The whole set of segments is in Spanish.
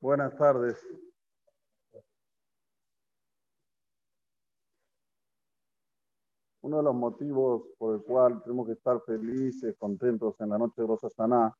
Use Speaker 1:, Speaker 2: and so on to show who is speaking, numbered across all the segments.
Speaker 1: Buenas tardes. Uno de los motivos por el cual tenemos que estar felices, contentos en la noche de Rosa Saná,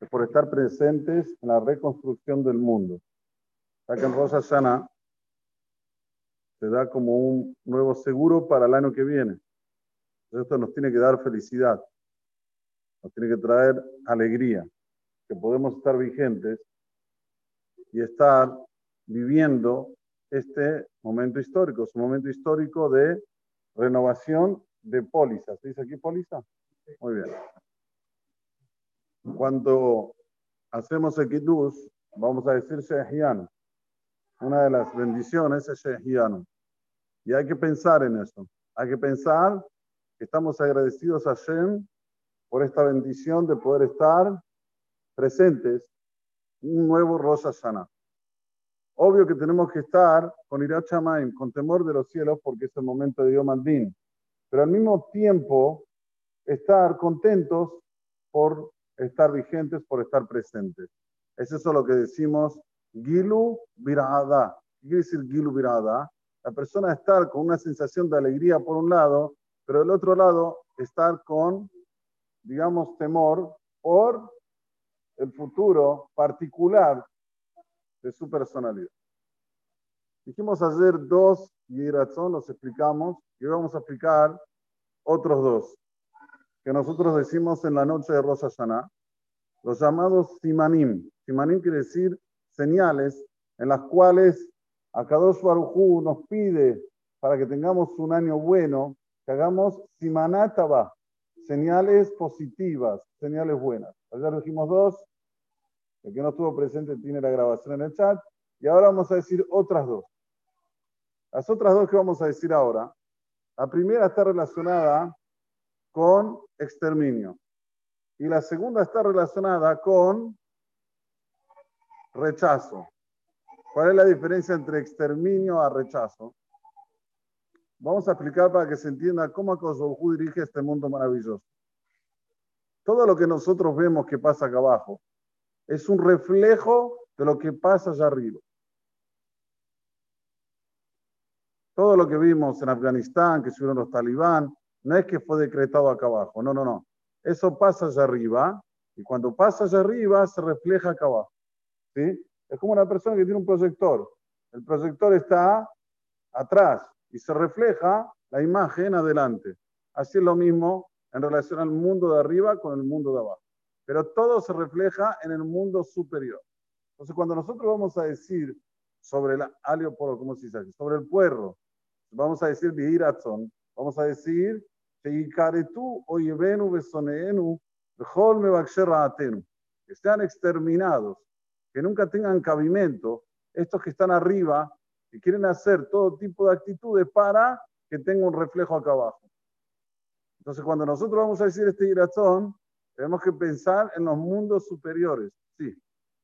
Speaker 1: es por estar presentes en la reconstrucción del mundo. Ya que en Rosa Saná se da como un nuevo seguro para el año que viene. Esto nos tiene que dar felicidad, nos tiene que traer alegría, que podemos estar vigentes y estar viviendo este momento histórico, es un momento histórico de renovación de pólizas. ¿Se dice aquí póliza? Muy bien. Cuando hacemos el Kiddush, vamos a decir Shehianu. Una de las bendiciones es Shehianu. Y hay que pensar en eso. Hay que pensar que estamos agradecidos a Shem por esta bendición de poder estar presentes un nuevo Rosh Hashanah. Obvio que tenemos que estar con Irat con temor de los cielos, porque es el momento de Yom Aldin. Pero al mismo tiempo, estar contentos por estar vigentes, por estar presentes. Es eso lo que decimos Gilu Virada. ¿Qué quiere decir Gilu Virada? La persona estar con una sensación de alegría por un lado, pero del otro lado estar con, digamos, temor por el futuro particular de su personalidad. Dijimos hacer dos razón los explicamos, y vamos a explicar otros dos, que nosotros decimos en la noche de Rosa Hashanah, los llamados simanim. Simanim quiere decir señales en las cuales Akadosh Barujú nos pide para que tengamos un año bueno, que hagamos simanataba, señales positivas, señales buenas. Ayer dijimos dos, el que no estuvo presente tiene la grabación en el chat. Y ahora vamos a decir otras dos. Las otras dos que vamos a decir ahora. La primera está relacionada con exterminio. Y la segunda está relacionada con rechazo. ¿Cuál es la diferencia entre exterminio a rechazo? Vamos a explicar para que se entienda cómo Akosobu dirige este mundo maravilloso. Todo lo que nosotros vemos que pasa acá abajo, es un reflejo de lo que pasa allá arriba. Todo lo que vimos en Afganistán, que subieron los talibán, no es que fue decretado acá abajo, no, no, no. Eso pasa allá arriba y cuando pasa allá arriba se refleja acá abajo. ¿sí? Es como una persona que tiene un proyector. El proyector está atrás y se refleja la imagen adelante. Así es lo mismo en relación al mundo de arriba con el mundo de abajo pero todo se refleja en el mundo superior. Entonces, cuando nosotros vamos a decir sobre el alioporo, ¿cómo se dice? Sobre el puerro, vamos a decir vihiratzon, vamos a decir que sean exterminados, que nunca tengan cabimento, estos que están arriba, que quieren hacer todo tipo de actitudes para que tenga un reflejo acá abajo. Entonces, cuando nosotros vamos a decir este iratzón, tenemos que pensar en los mundos superiores. Sí,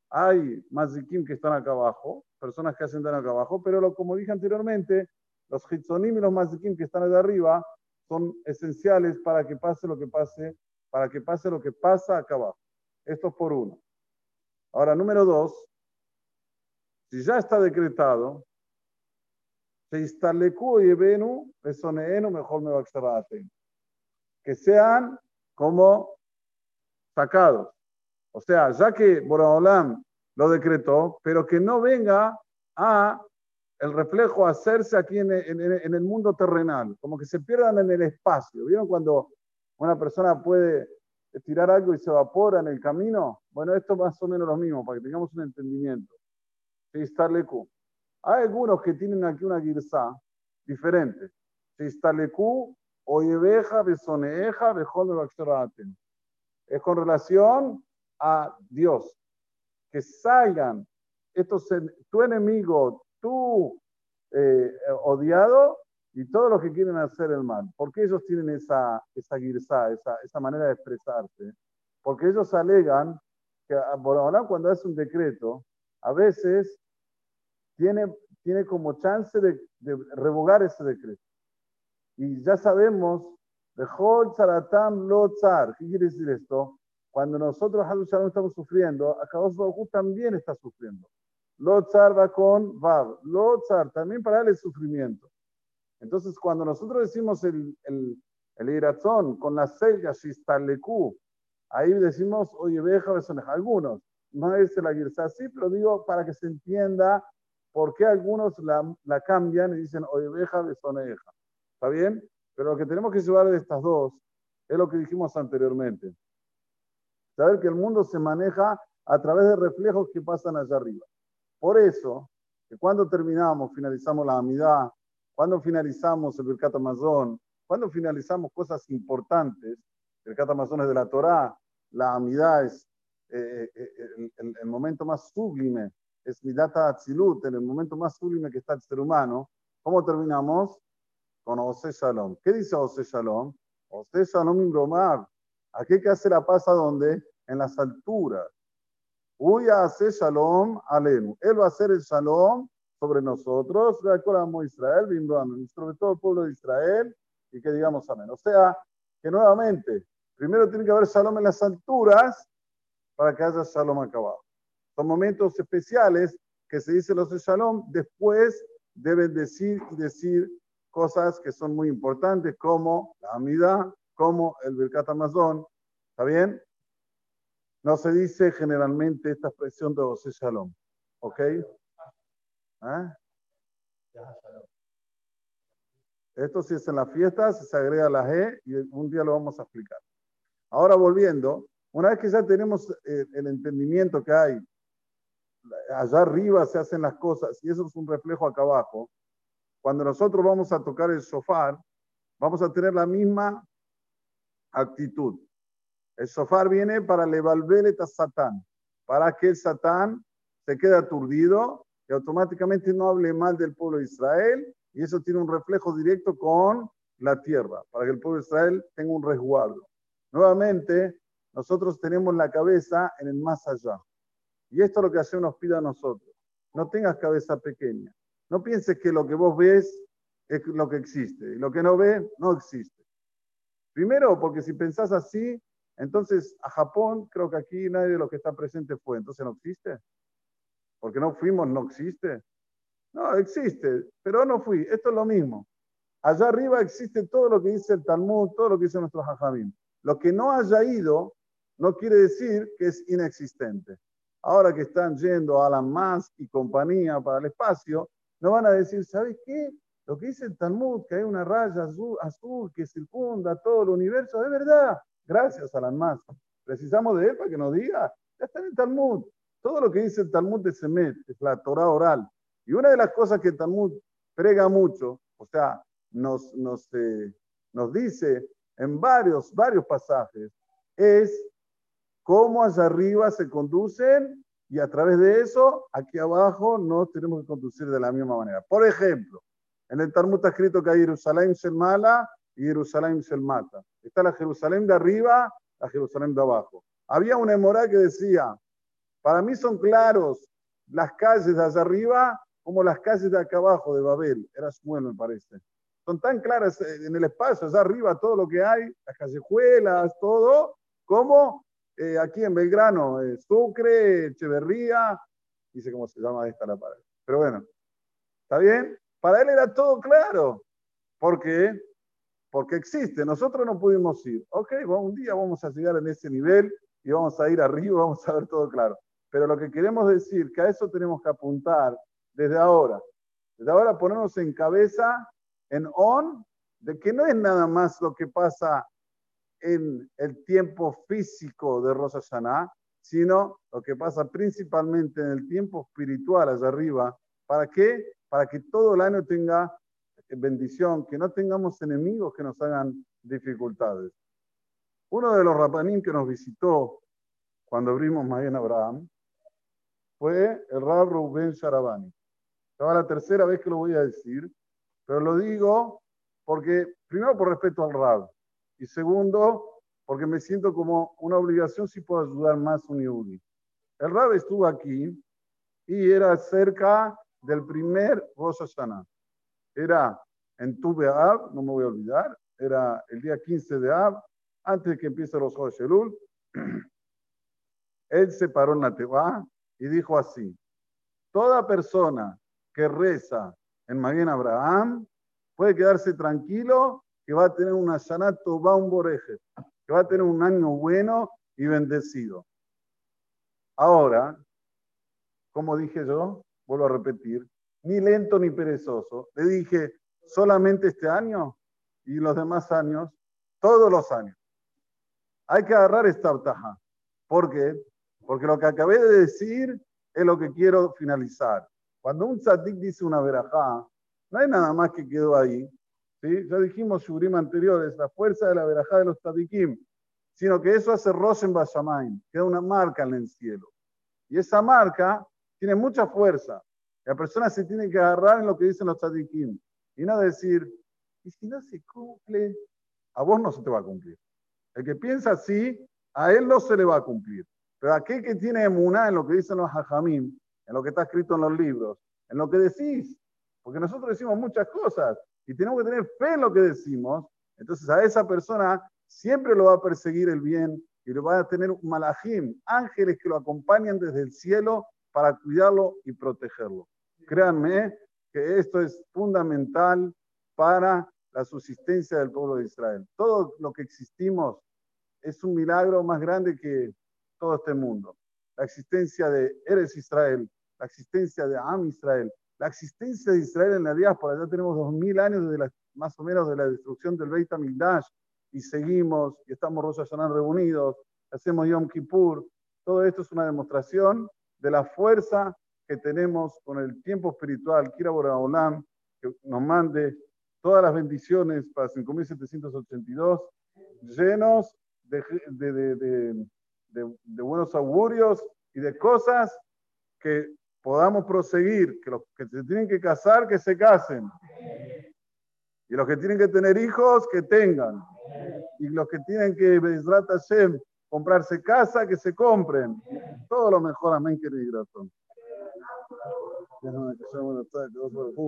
Speaker 1: hay mazikim que están acá abajo, personas que hacen acá abajo, pero como dije anteriormente, los hitzonim y los mazikim que están allá arriba son esenciales para que pase lo que pase, para que pase lo que pasa acá abajo. Esto es por uno. Ahora, número dos, si ya está decretado, se instalecu y venu, mejor me va a Que sean como sacados. O sea, ya que Boraholam lo decretó, pero que no venga a el reflejo hacerse aquí en, en, el mundo terrenal, como que se pierdan en el espacio. ¿Vieron cuando una persona puede tirar algo y se evapora en el camino? Bueno, esto más o menos lo mismo, para que tengamos un entendimiento. Hay algunos que tienen aquí una girsa diferente. Oyebeja, Besoneeja, Bejol, Bebaksharaten es con relación a Dios. Que salgan estos, tu enemigo, tu eh, odiado y todos los que quieren hacer el mal. ¿Por qué ellos tienen esa, esa esa, esa manera de expresarse? Porque ellos alegan que ahora cuando hace un decreto, a veces tiene, tiene como chance de, de revogar ese decreto. Y ya sabemos ¿Qué quiere decir esto? cuando nosotros no estamos sufriendo, Akadosh Baruj también está sufriendo. Lotzar va con Vav. Lotzar, también para él es sufrimiento. Entonces, cuando nosotros decimos el, el, el irazón con la selga Shistaleku, ahí decimos, oye, veja, algunos. No es girsa así, pero digo para que se entienda por qué algunos la, cambian y dicen, oye, veja, besoneja. ¿Está bien? Pero lo que tenemos que llevar de estas dos es lo que dijimos anteriormente. Saber que el mundo se maneja a través de reflejos que pasan allá arriba. Por eso, cuando terminamos, finalizamos la amidad, cuando finalizamos el Birkat Amazon, cuando finalizamos cosas importantes, el Birkat Amazon es de la Torá, la amidad es eh, eh, eh, el, momento más sublime, es Midata Atzilut, en el momento más sublime que está el ser humano. ¿Cómo terminamos? Con Ose Shalom. ¿Qué dice Ose Shalom? Ose Shalom Imbromar. Aquí que hace la paz a dónde? En las alturas. Uy a hacer Shalom Alenu. Él va a hacer el Shalom sobre nosotros, recordamos Israel, sobre todo el pueblo de Israel, y que digamos amén. O sea, que nuevamente, primero tiene que haber Shalom en las alturas para que haya Shalom acabado. Son momentos especiales que se dice los de Shalom, después deben decir y decir cosas que son muy importantes, como la amida, como el Birkat Amazon. ¿Está bien? No se dice generalmente esta expresión de José Shalom. ¿Ok? ¿Ah? Esto sí es en la fiesta, se agrega la G y un día lo vamos a explicar. Ahora volviendo, una vez que ya tenemos eh, el entendimiento que hay, allá arriba se hacen las cosas y eso es un reflejo acá abajo, cuando nosotros vamos a tocar el sofá, vamos a tener la misma actitud. El sofá viene para levalver a Satán, para que el Satán se quede aturdido y automáticamente no hable mal del pueblo de Israel, y eso tiene un reflejo directo con la tierra, para que el pueblo de Israel tenga un resguardo. Nuevamente, nosotros tenemos la cabeza en el más allá. Y esto es lo que Hashem nos pide a nosotros. No tengas cabeza pequeña. No pienses que lo que vos ves es lo que existe y lo que no ves no existe. Primero, porque si pensás así, entonces a Japón creo que aquí nadie de los que está presente fue. Entonces no existe. Porque no fuimos, no existe. No, existe, pero no fui. Esto es lo mismo. Allá arriba existe todo lo que dice el Talmud, todo lo que dice nuestro Jajamim. Lo que no haya ido no quiere decir que es inexistente. Ahora que están yendo a la más y compañía para el espacio, no van a decir, ¿sabes qué? Lo que dice el Talmud, que hay una raya azul, que circunda todo el universo, es verdad. Gracias a la más. Precisamos de él para que nos diga, ya está en el Talmud. Todo lo que dice el Talmud de Semet, es la Torah oral. Y una de las cosas que el Talmud prega mucho, o sea, nos, nos, eh, nos dice en varios, varios pasajes, es cómo allá arriba se conducen y a través de eso, aquí abajo, nos tenemos que conducir de la misma manera. Por ejemplo, en el Talmud está escrito que hay Jerusalén se mala y Jerusalén se mata. Está la Jerusalén de arriba, la Jerusalén de abajo. Había una emorá que decía, para mí son claros las calles de allá arriba como las calles de acá abajo de Babel. Era bueno, me parece. Son tan claras en el espacio, allá arriba, todo lo que hay, las callejuelas, todo, como eh, aquí en Belgrano, eh, Sucre, Echeverría, dice cómo se llama esta la pared. Pero bueno, ¿está bien? Para él era todo claro. ¿Por qué? Porque existe. Nosotros no pudimos ir. Ok, un día vamos a llegar en ese nivel y vamos a ir arriba, vamos a ver todo claro. Pero lo que queremos decir, que a eso tenemos que apuntar desde ahora. Desde ahora ponernos en cabeza, en on, de que no es nada más lo que pasa en el tiempo físico de Rosa Hashanah, sino lo que pasa principalmente en el tiempo espiritual allá arriba. ¿Para qué? Para que todo el año tenga bendición, que no tengamos enemigos que nos hagan dificultades. Uno de los rapanín que nos visitó cuando abrimos Mayen Abraham fue el Rab Rubén Sharabani. Estaba la tercera vez que lo voy a decir, pero lo digo porque, primero, por respeto al Rab, y segundo, porque me siento como una obligación si puedo ayudar más a un Yehudi. El Rab estuvo aquí y era cerca del primer Rosh. Era en Tu Av, no me voy a olvidar, era el día 15 de Av, antes de que empiece los Rosh Elul. Él se paró en la Teba y dijo así, toda persona que reza en Maguen Abraham puede quedarse tranquilo que va a tener un boreje, que va a tener un año bueno y bendecido. Ahora, como dije yo, vuelvo a repetir, ni lento ni perezoso. Le dije, solamente este año y los demás años, todos los años. Hay que agarrar esta ventaja. ¿Por qué? Porque lo que acabé de decir es lo que quiero finalizar. Cuando un tzadik dice una verajá, no hay nada más que quedó ahí. ¿Sí? Ya dijimos, Shurim anteriores, la fuerza de la verajá de los tzadikim, sino que eso hace Rosen Bashamayim, queda una marca en el cielo. Y esa marca tiene mucha fuerza. La persona se tiene que agarrar en lo que dicen los tzadikim y no decir, y si no se cumple, a vos no se te va a cumplir. El que piensa así, a él no se le va a cumplir. Pero aquel que tiene emuná en lo que dicen los hajamim, en lo que está escrito en los libros, en lo que decís, porque nosotros decimos muchas cosas y tenemos que tener fe en lo que decimos, entonces a esa persona siempre lo va a perseguir el bien y lo va a tener un malajim, ángeles que lo acompañan desde el cielo para cuidarlo y protegerlo. Créanme que esto es fundamental para la subsistencia del pueblo de Israel. Todo lo que existimos es un milagro más grande que todo este mundo. La existencia de Eres Israel, la existencia de Am Israel, la existencia de Israel en la diáspora. Ya tenemos dos mil años desde más o menos de la destrucción del Beit HaMikdash y seguimos y estamos Rosh Hashanah reunidos, hacemos Yom Kippur. Todo esto es una demostración de la fuerza que tenemos con el tiempo espiritual. Kira Boraholam, que nos mande todas las bendiciones para 5.782, llenos de, de, de, de, buenos augurios y de cosas que podamos proseguir, que los que se tienen que casar, que se casen. Y los que tienen que tener hijos, que tengan. Y los que tienen que, Hashem, comprarse casa, que se compren. Todo lo mejor, amén, querido